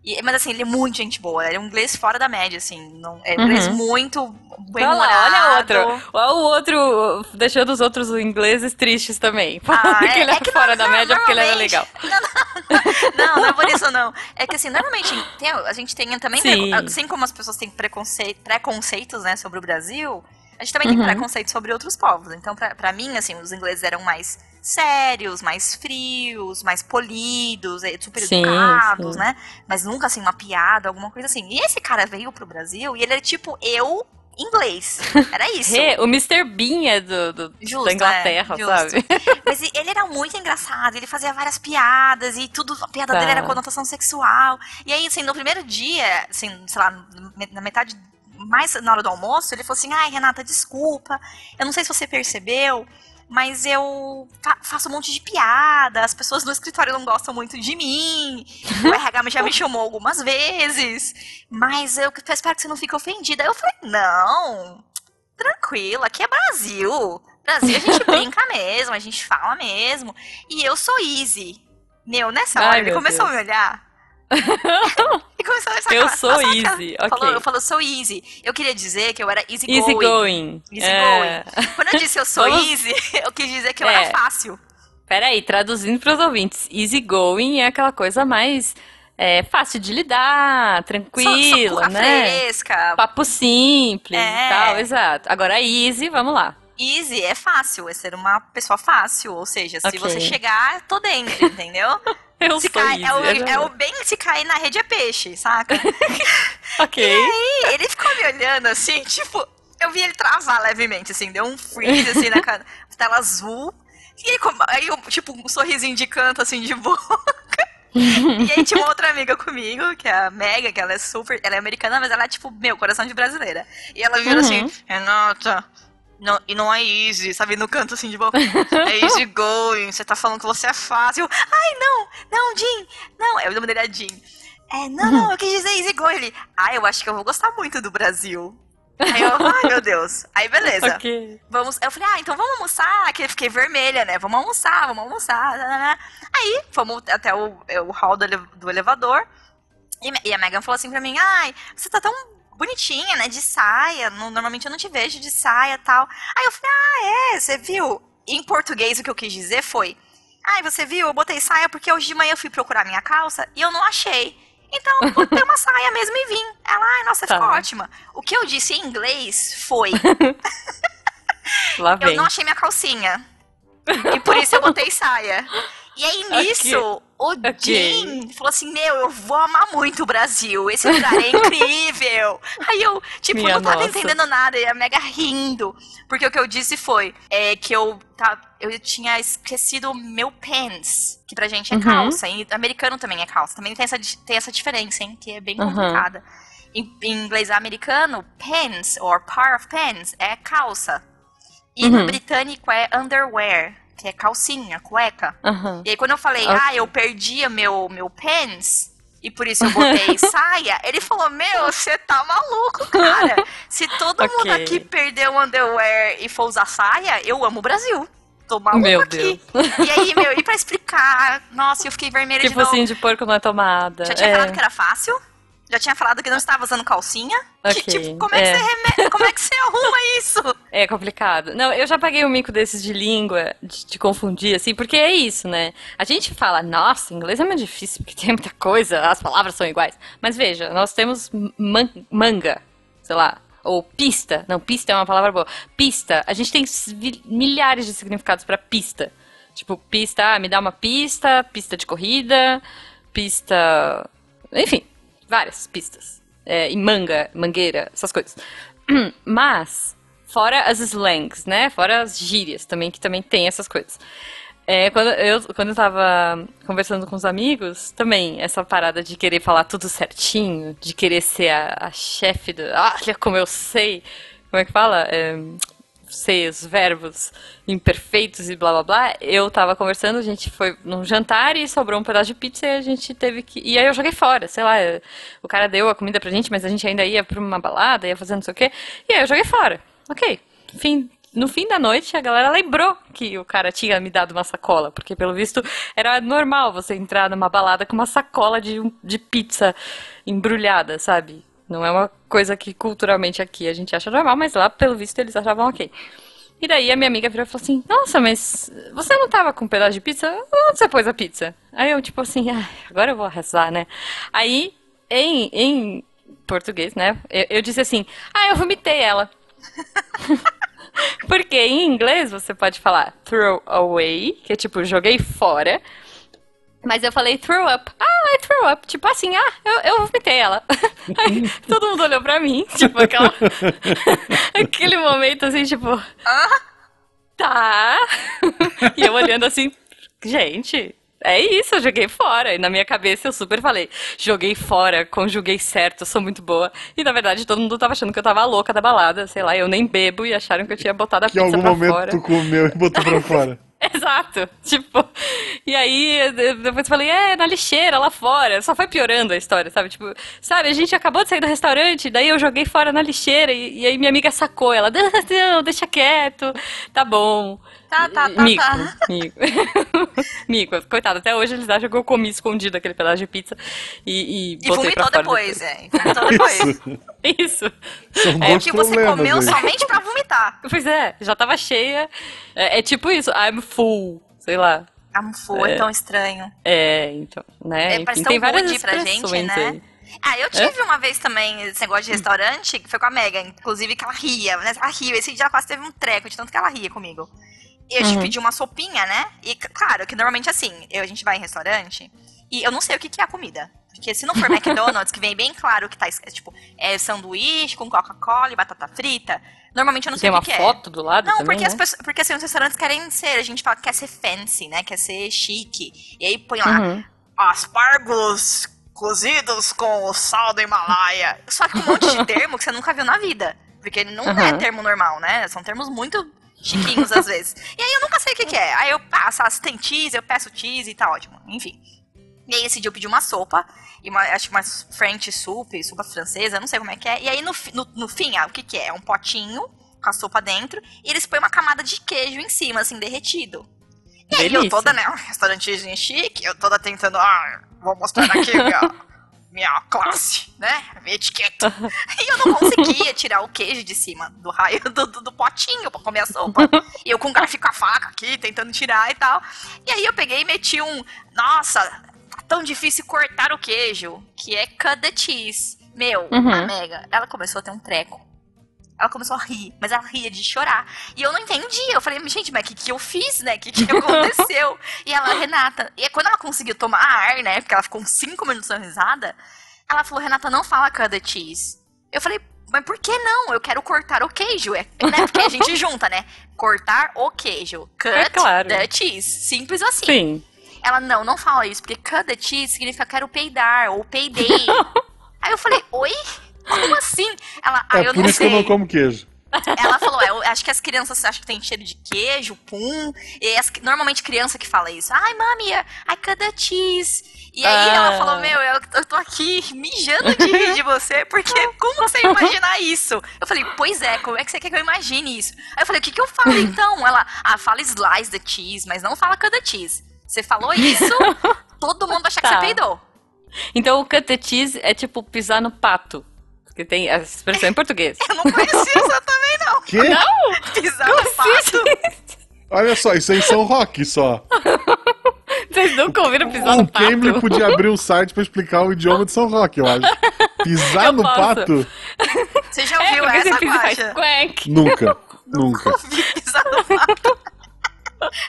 E- mas assim, ele é muito gente boa. Ele é um inglês fora da média, assim. Não, é um inglês Uhum. muito bem Olha lá, olha outro. Olha o outro deixando os outros ingleses tristes também. Falando Ah, que ele é, que fora não- da não, média porque ele era legal. Não, não é por isso, não. É que assim, normalmente tem- a gente tem também, Sim. assim como as pessoas têm preconceito, preconceitos, né, sobre o Brasil, a gente também tem Uhum. preconceito sobre outros povos. Então, pra, pra mim, assim, os ingleses eram mais sérios, mais frios, mais polidos, eh, super Sim, educados, sim. né? Mas nunca, assim, uma piada, alguma coisa assim. E esse cara veio pro Brasil e ele é tipo eu inglês. Era isso. O Mr. Bean é do, do- Justo, da Inglaterra, é, sabe? Mas ele era muito engraçado, ele fazia várias piadas e tudo, a piada Tá. dele era conotação sexual. E aí, assim, no primeiro dia, assim, sei lá, na metade, mais na hora do almoço, ele falou assim: ai, Renata, desculpa, eu não sei se você percebeu. Mas eu fa- faço um monte de piada, as pessoas no escritório não gostam muito de mim. O RH já me chamou algumas vezes. Mas eu espero que você não fique ofendida. Eu falei, não, tranquilo, aqui é Brasil. Brasil a gente brinca mesmo, a gente fala mesmo. E eu sou easy. Meu, nessa Ai, hora ele começou Deus. a me olhar. e começou a Eu sou easy, Falou, ok. eu falo, eu sou easy. Eu queria dizer que eu era easy, Easy going. going. Easy É. Quando eu disse eu sou Vamos- easy, eu quis dizer que eu É. era fácil. Peraí, traduzindo para os ouvintes, easy going é aquela coisa mais é, fácil de lidar, tranquila, sou né? fresca. Papo simples É. e tal, exato. Agora easy, vamos lá. Easy é fácil, é ser uma pessoa fácil. Ou seja, se Ok. você chegar, tô dentro, entendeu? Eu se sou cai, é, o, é vou. o bem se cair na rede é peixe, saca? Ok. E ele ficou me olhando assim, tipo, eu vi ele travar levemente, assim, deu um freeze assim na cara, tela azul. E ele, aí, eu, tipo, um sorrisinho de canto, assim, de boca. e aí tinha uma outra amiga comigo, que é a Mega, que ela é super. Ela é americana, mas ela é, tipo, meu, coração de brasileira. E ela virou Uhum. assim, Renata. Não, e não é easy, sabe? No canto assim de boca. É easy going, você tá falando que você é fácil. Ai, não, não, Jim. Não, eu nome dele é Jim. É, não, não, eu quis dizer easy going. Ele, ah, eu acho que eu vou gostar muito do Brasil. Aí eu, ai meu Deus. Aí beleza. Ok. Vamos, eu falei, ah, então vamos almoçar, que eu fiquei vermelha, né? Vamos almoçar, vamos almoçar. nananã. Aí, fomos até o, o hall do, ele- do elevador. E a Megan falou assim pra mim, ai, você tá tão bonitinha, né? De saia. no- normalmente eu não te vejo de saia e tal. Aí eu falei, ah, é, você viu? Em português o que eu quis dizer foi, ai, você viu? Eu botei saia porque hoje de manhã eu fui procurar minha calça e eu não achei. Então, eu botei uma saia mesmo e vim. Ela, ai, nossa, Tá. ficou ótima. O que eu disse em inglês foi, eu não achei minha calcinha. E por isso eu botei saia. E aí, nisso, o Ok. Jim falou assim: Meu, eu vou amar muito o Brasil. Esse lugar é incrível. aí eu, tipo, Minha não tava nossa. entendendo nada. E a Mega rindo. Porque o que eu disse foi é, que eu, tá, eu tinha esquecido meu pants. Que pra gente é Uhum. calça. E americano também é calça. Também tem essa, tem essa diferença, hein? Que é bem Uhum. complicada. Em, em inglês americano, pants, or pair of pants, é calça. E Uhum. no britânico é underwear, que é calcinha, cueca. Aham. E aí quando eu falei, Ok. ah, eu perdi meu, meu pants, e por isso eu botei saia, ele falou, meu, você tá maluco, cara. Se todo mundo Ok. aqui perder o underwear e for usar saia, eu amo o Brasil. Tô maluco Meu aqui. E aí, meu, e pra explicar, nossa, eu fiquei vermelha Que de novo. focinho de porco não é tomada. Já tinha é. falado que era fácil? Já tinha falado que não estava usando calcinha? Que, Ok, tipo, como é, que é. você reme... como é que você arruma isso? É complicado. Não, eu já paguei um mico desses de língua, de, de confundir, assim, porque é isso, né? A gente fala, nossa, inglês é muito difícil, porque tem muita coisa, as palavras são iguais. Mas veja, nós temos man- manga, sei lá, ou pista. Não, pista é uma palavra boa. Pista, a gente tem milhares de significados pra pista. Tipo, pista, ah, me dá uma pista, pista de corrida, pista. Enfim, várias pistas. É, e manga, mangueira, essas coisas. Mas, fora as slangs, né? Fora as gírias também, que também tem essas coisas. É, quando, eu, quando eu tava conversando com os amigos, também essa parada de querer falar tudo certinho, de querer ser a, a chefe do. Olha como eu sei. Como é que fala? É, ser os verbos imperfeitos e blá blá blá, eu tava conversando, a gente foi num jantar e sobrou um pedaço de pizza e a gente teve que. E aí eu joguei fora, sei lá, o cara deu a comida pra gente, mas a gente ainda ia pra uma balada, ia fazendo não sei o quê. E aí eu joguei fora. Ok. Fim, no fim da noite, a galera lembrou que o cara tinha me dado uma sacola, porque pelo visto era normal você entrar numa balada com uma sacola de, de pizza embrulhada, sabe? Não é uma coisa que culturalmente aqui a gente acha normal, mas lá, pelo visto, eles achavam ok. E daí a minha amiga virou e falou assim: Nossa, mas você não tava com um pedaço de pizza? Onde você pôs a pizza? Aí eu, tipo assim, ah, agora eu vou rezar, né? Aí, em, em português, né? Eu, eu disse assim: Ah, eu vomitei ela. Porque em inglês você pode falar throw away, que é tipo, joguei fora. Mas eu falei throw up. Ah, I throw up. Tipo assim, ah, eu, eu vomitei ela. Aí todo mundo olhou pra mim, tipo, aquela... aquele momento assim, tipo. Ah, Tá. e eu olhando assim, gente, é isso, eu joguei fora. E na minha cabeça eu super falei, joguei fora, conjuguei certo, sou muito boa. E na verdade todo mundo tava achando que eu tava louca da balada, sei lá, eu nem bebo e acharam que eu tinha botado a Que em pizza algum pra momento fora. tu comeu e botou pra fora. Exato, tipo, e aí depois eu falei, é, na lixeira, lá fora, só foi piorando a história, sabe, tipo, sabe, a gente acabou de sair do restaurante, daí eu joguei fora na lixeira, e, e aí minha amiga sacou, ela, não, deixa quieto, tá bom. Tá, tá, tá, mico, tá. mico, mico, coitado, até hoje eles acham que eu comi escondido aquele pedaço de pizza e, e E botei pra vomitou fora depois, é. E vomitou depois. Isso. Isso. São É bons que você comeu aí. somente pra vomitar. Pois é, já tava cheia, é, é tipo isso, I'm full, sei lá. Ah, foi é. É. tão estranho. É, então, né? É, Enfim, parece tem tão várias pra gente, né? aí. Ah, eu tive uma vez também esse negócio de restaurante, que foi com a Mega, inclusive que ela ria, né? Ela ria, esse dia ela quase teve um treco de tanto que ela ria comigo. Eu te Uhum. pedi uma sopinha, né? E claro, que normalmente assim, eu, a gente vai em restaurante e eu não sei o que, que é a comida. Porque se não for McDonald's, que vem bem claro que tá, es- tipo, é sanduíche com Coca-Cola e batata frita, normalmente eu não sei Tem o uma que, que é. foto do lado Não, também, porque, né? as pessoas, porque assim, os restaurantes querem ser, a gente fala que quer ser fancy, né? Quer ser chique. E aí põe lá, Uhum. aspargos cozidos com o sal do Himalaia. Só que um monte de termo que você nunca viu na vida. Porque não é Aham. termo normal, né? São termos muito chiquinhos às vezes. E aí eu nunca sei o que, que é. Aí eu passo, ah, se tem cheese, eu peço cheese e tá ótimo. Enfim. E aí esse dia eu pedi uma sopa, e uma, acho que uma French soup, sopa francesa, não sei como é que é. E aí no, no, no fim, ah, o que que é? É um potinho com a sopa dentro, e eles põem uma camada de queijo em cima, assim, derretido. E aí eu Delícia. toda, né, um restaurantezinho chique, eu toda tentando, ah, vou mostrar aqui minha, minha classe, né, minha etiqueta. E eu não conseguia tirar o queijo de cima do raio do, do, do potinho pra comer a sopa. E eu com o garfo com a faca aqui, tentando tirar e tal. E aí eu peguei e meti um, nossa, tá tão difícil cortar o queijo, que é cut the cheese. Meu, Uhum. a Mega, ela começou a ter um treco. Ela começou a rir, mas ela ria de chorar. E eu não entendi. Eu falei, gente, mas o que, que eu fiz, né? O que, que aconteceu? e ela, Renata. E quando ela conseguiu tomar ar, né? Porque ela ficou uns 5 minutos dando risada. Ela falou, Renata, não fala cut the cheese. Eu falei, mas por que não? Eu quero cortar o queijo. É, né? Porque a gente junta, né? Cortar o queijo. Cut É claro. the cheese. Simples assim. Sim. Ela, não, não fala isso, porque cut the cheese significa quero peidar, ou peidei. Aí eu falei, oi? Como assim? Ela, ah, É eu por não isso sei. que eu não como queijo. Ela falou, é, eu acho que as crianças acham que tem cheiro de queijo, pum. E as- normalmente criança que fala isso. Ai, mami, I cut the cheese. E aí Ah. ela falou, meu, eu, eu tô aqui mijando de rir de você, porque como você ia imaginar isso? Eu falei, pois é, como é que você quer que eu imagine isso? Aí eu falei, o que que eu falo então? Ela, ah, fala slice the cheese, mas não fala cut the cheese. Você falou isso, todo mundo acha que Tá. você peidou. Então o cut the cheese é tipo pisar no pato. Porque tem essa expressão em português. Eu não conhecia essa também, não. Que? Não! Pisar no pato. Olha só, isso aí são rock só. Vocês nunca ouviram pisar O no pato? Cambly podia abrir um site pra explicar o idioma de São Roque, eu acho. Pisar Eu no posso. pato? Você já É, ouviu porque essa, Guaxa? quack. Nunca. Nunca. Ouvi pisar no pato.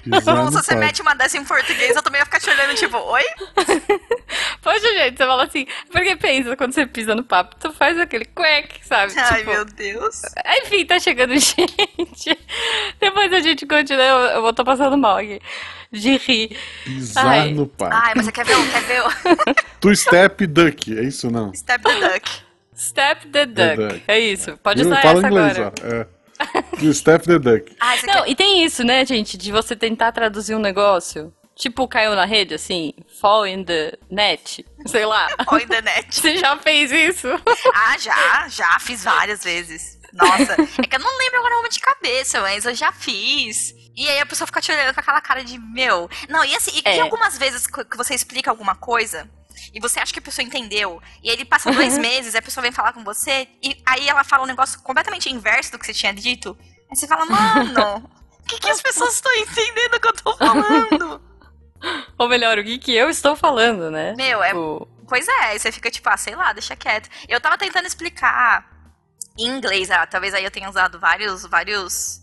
Pisar Não, no se você mete uma dessa em português, eu também ia ficar te olhando, tipo, oi? Poxa, gente, você fala assim, porque pensa, quando você pisa no papo, tu faz aquele quack, sabe? Ai, Tipo, meu Deus. Enfim, tá chegando gente. Depois a gente continua, eu, eu vou tô passando mal aqui. De rir. Pisar Ai. no pato. Ai, mas você quer ver o, quer ver o Two step duck, é isso não? Step the Duck? Step the duck. duck. É isso. Pode Eu usar essa inglês, agora. ó. É. do Steph the Duck. Ah, Não, quer... e tem isso, né, gente, de você tentar traduzir um negócio. Tipo, caiu na rede, assim, fall in the net, sei lá. Oi, the net. Você já fez isso? Ah, já, já fiz várias vezes. Nossa, é que eu não lembro agora o nome de cabeça, mas eu já fiz. E aí a pessoa fica te olhando com aquela cara de meu. Não, e assim, e É. algumas vezes que você explica alguma coisa e você acha que a pessoa entendeu, e aí ele passa dois meses, a pessoa vem falar com você, e aí ela fala um negócio completamente inverso do que você tinha dito. Aí você fala, mano, o que, que as pessoas estão entendendo que eu tô falando? Ou melhor, o que, que eu estou falando, né? Meu, é Tipo, Pois é, você fica tipo, ah, sei lá, deixa quieto. Eu tava tentando explicar em inglês, ah, talvez aí eu tenha usado vários, vários,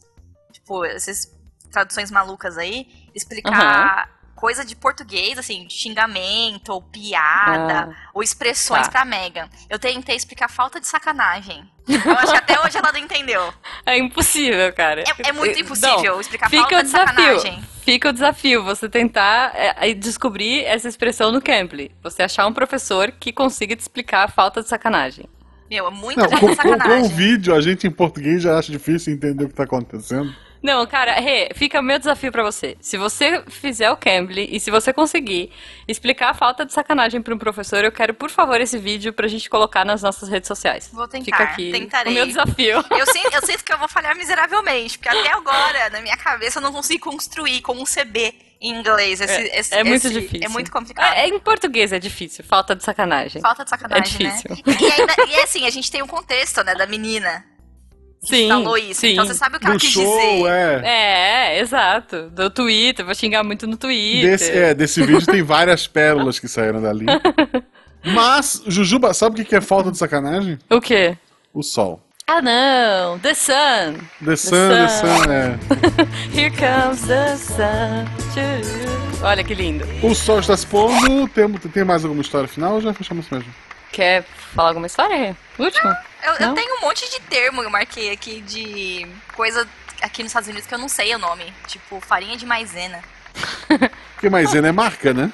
tipo, essas traduções malucas aí, explicar coisa de português, assim, de xingamento, ou piada, ou expressões tá. pra Megan. Eu tentei explicar falta de sacanagem. Eu acho que até hoje ela não entendeu. é impossível, cara. É, é muito Não, impossível explicar Fica falta o de desafio. sacanagem. Fica o desafio, você tentar é, descobrir essa expressão no Cambly. Você achar um professor que consiga te explicar a falta de sacanagem. Meu, é muita Não, falta com, de com, com o sacanagem. vídeo, a gente em português já acha difícil entender o que tá acontecendo. Não, cara, Rê, fica o meu desafio pra você. Se você fizer o Cambly e se você conseguir explicar a falta de sacanagem pra um professor, eu quero, por favor, esse vídeo pra gente colocar nas nossas redes sociais. Vou tentar, Fica aqui tentarei. o meu desafio. Eu sinto, eu sinto que eu vou falhar miseravelmente, porque até agora, na minha cabeça, eu não consigo construir como um CB em inglês. Esse, É, esse- é muito esse- difícil. É muito complicado. É, em português é difícil, falta de sacanagem. Falta de sacanagem, é difícil. né? E, ainda, e é assim, a gente tem o contexto, né, da menina Sim, falou isso. sim. Então você sabe o que ela Do quis show, dizer. é. É, exato. Do Twitter, vou xingar muito no Twitter. Desse, é, desse vídeo tem várias pérolas que saíram dali. Mas, Jujuba, sabe o que que é falta de sacanagem? O quê? O sol. Ah, não! The Sun! The Sun, The Sun, é. Here comes the sun. Olha que lindo. O sol está se pondo. Tem, tem mais alguma história final ou já fechamos mesmo? Quer falar alguma história? Rê? Eu, eu tenho um monte de termo que eu marquei aqui de coisa aqui nos Estados Unidos que eu não sei o nome. Tipo, farinha de maisena. Porque maisena é marca, né?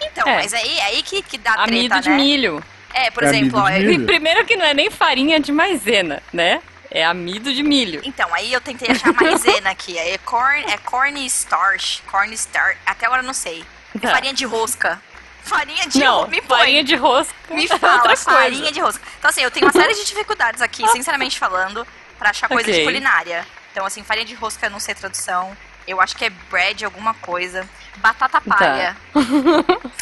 Então, É. mas aí, aí que, que dá Amido treta, de né? milho. É, por É exemplo, amido ó, de eu- milho. Primeiro que não é nem farinha de maisena, né? É amido de milho. Então, aí eu tentei achar maisena aqui. É corn, é corn starch. Corn starch. Até agora eu não sei. É Tá. farinha de rosca. Farinha de Não, rosca. Me põe. farinha de rosca. Me é fala, outra farinha de rosca. Então, assim, eu tenho uma série de dificuldades aqui, sinceramente falando, pra achar coisa de Ok. culinária. Então, assim, farinha de rosca eu não sei tradução. Eu acho que é bread, alguma coisa. Batata palha.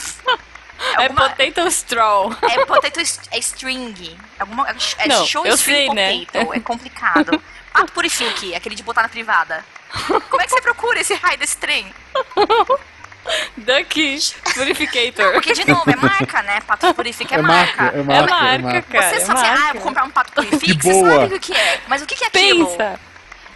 É Alguma- potato straw. É potato é string. Alguma, é Não, show eu string sei, né? potato. É complicado. Pato purifique, aquele de botar na privada. Como é que você procura esse raio desse trem? Duck Purificator. Porque, de novo, é marca, né? Pato purifique é, É marca. marca, é É marca. marca, é marca. cara. Você é sabe, assim, ah, marca. vou comprar um pato purifique, Que você sabe o que é. Mas o que que é aquilo? Pensa.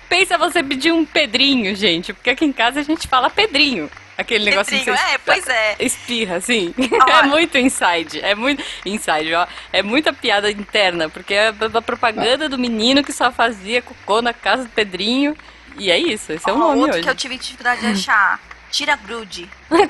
Pensa você pedir um pedrinho, gente. Porque aqui em casa a gente fala pedrinho. Aquele negócio que Pedrinho, você é, pois é. espirra, assim. É muito inside. É muito. Inside, ó. É muita piada interna. Porque é a propaganda do menino que só fazia cocô na casa do Pedrinho. E é isso, esse é o Ó, nome outro hoje. que eu tive dificuldade de achar. Tira grude.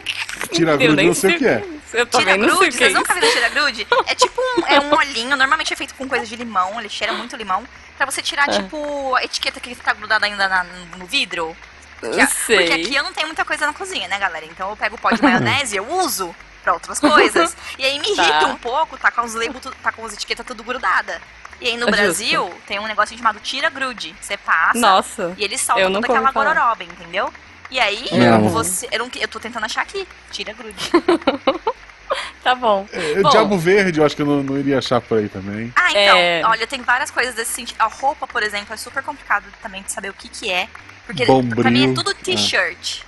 Tira Eu grude, nem não sei o que é. Eu Tira grude, que é vocês nunca viram tira grude? É tipo um, é um olhinho, normalmente é feito com coisa de limão, ele cheira muito limão. Pra você tirar, Ah. tipo, a etiqueta que tá grudada ainda na- no vidro. Porque, Eu porque sei. aqui eu não tenho muita coisa na cozinha, né, galera? Então eu pego o pó de maionese, eu uso pra outras coisas. E aí me irrita Tá. um pouco, tá com os labels, tá com as etiquetas tudo grudada. E aí no Justo. Brasil tem um negócio chamado tira grude. Você passa Nossa. e ele solta eu toda aquela gororoba, entendeu? E aí, Não. você. Eu, não, eu tô tentando achar aqui. Tira grude. Tá bom. É, Bom. Diabo Verde, eu acho que eu não, não iria achar por aí também. Ah, então, É. olha, tem várias coisas desse sentido. A roupa, por exemplo, é super complicado também de saber o que que é. Porque Bombril. pra mim é tudo t-shirt.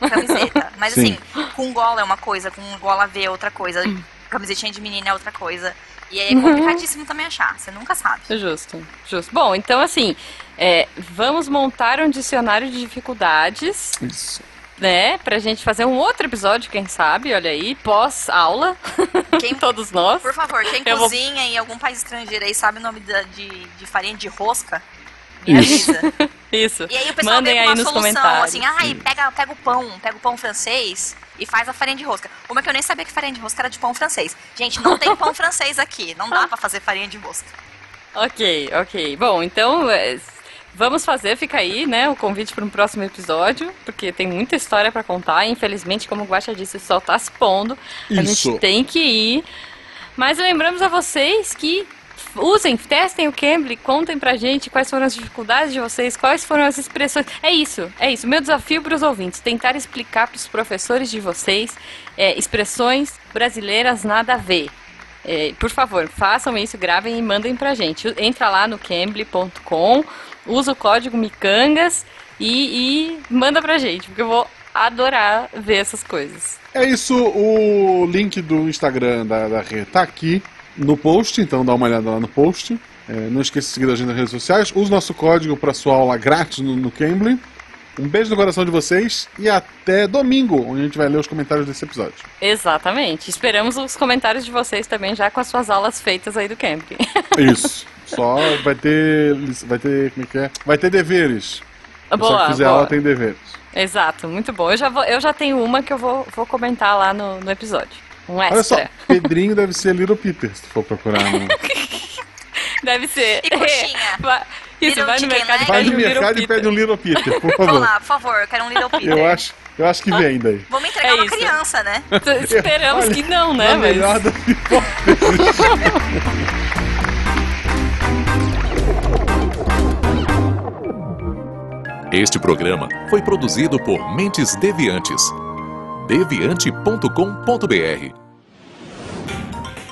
Camiseta. Mas Sim. assim, com gola é uma coisa, com gola V é outra coisa. Camisetinha de menina é outra coisa. E aí é complicadíssimo também achar. Você nunca sabe. Justo, justo. Bom, então assim, é, vamos montar um dicionário de dificuldades, Isso. né? Pra gente fazer um outro episódio, quem sabe, olha aí, pós-aula, Quem, todos nós. por favor, quem Eu vou- cozinha em algum país estrangeiro aí sabe o nome da- de, de farinha de rosca? Me Isso. avisa. Isso. E aí o pessoal Mandem vem com uma nos solução, comentários. assim, ai, pega, pega o pão, pega o pão francês e faz a farinha de rosca. Como é que eu nem sabia que farinha de rosca era de pão francês? Gente, não tem pão francês aqui, não dá pra fazer farinha de rosca. Ok, ok. Bom, então, é, Vamos fazer, fica aí, né, o convite para um próximo episódio, porque tem muita história para contar. Infelizmente, como o Guaxa disse, o sol tá se pondo. A Isso. gente tem que ir. Mas lembramos a vocês que usem, testem o Cambly, contem pra gente quais foram as dificuldades de vocês, quais foram as expressões. É isso, é isso. Meu desafio para os ouvintes, tentar explicar para os professores de vocês é, expressões brasileiras nada a ver. É, por favor, façam isso, gravem e mandem pra gente. Entra lá no cambly.com, usa o código Micangas e, e manda pra gente, porque eu vou adorar ver essas coisas. É isso, o link do Instagram da, da Rê tá aqui no post, então dá uma olhada lá no post. É, não esqueça de seguir a gente nas redes sociais. Use nosso código para sua aula grátis no, no Cambly. Um beijo no coração de vocês e até domingo, onde a gente vai ler os comentários desse episódio. Exatamente. Esperamos os comentários de vocês também, já com as suas aulas feitas aí do camping. Isso. Só vai ter. Vai ter. Como é que é? Vai ter deveres. Só boa, que fizer boa. aula tem deveres. Exato, muito bom. Eu já, vou, eu já tenho uma que eu vou, vou comentar lá no, no episódio. Um extra. Olha só, Pedrinho deve ser Little Peter, se tu for procurar. No... Deve ser. E coxinha? Vai- Isso, Little vai no mercado e? Vai pede no um mercado e pede um Little Peter, por Vamos favor. lá, por favor, eu quero um Little Peter. Eu acho, eu acho que vem daí. Vamos entregar É uma isso. criança, né? Esperamos Olha, que não, né? Mas... melhor hipóteses. Este programa foi produzido por Mentes Deviantes. deviante.com.br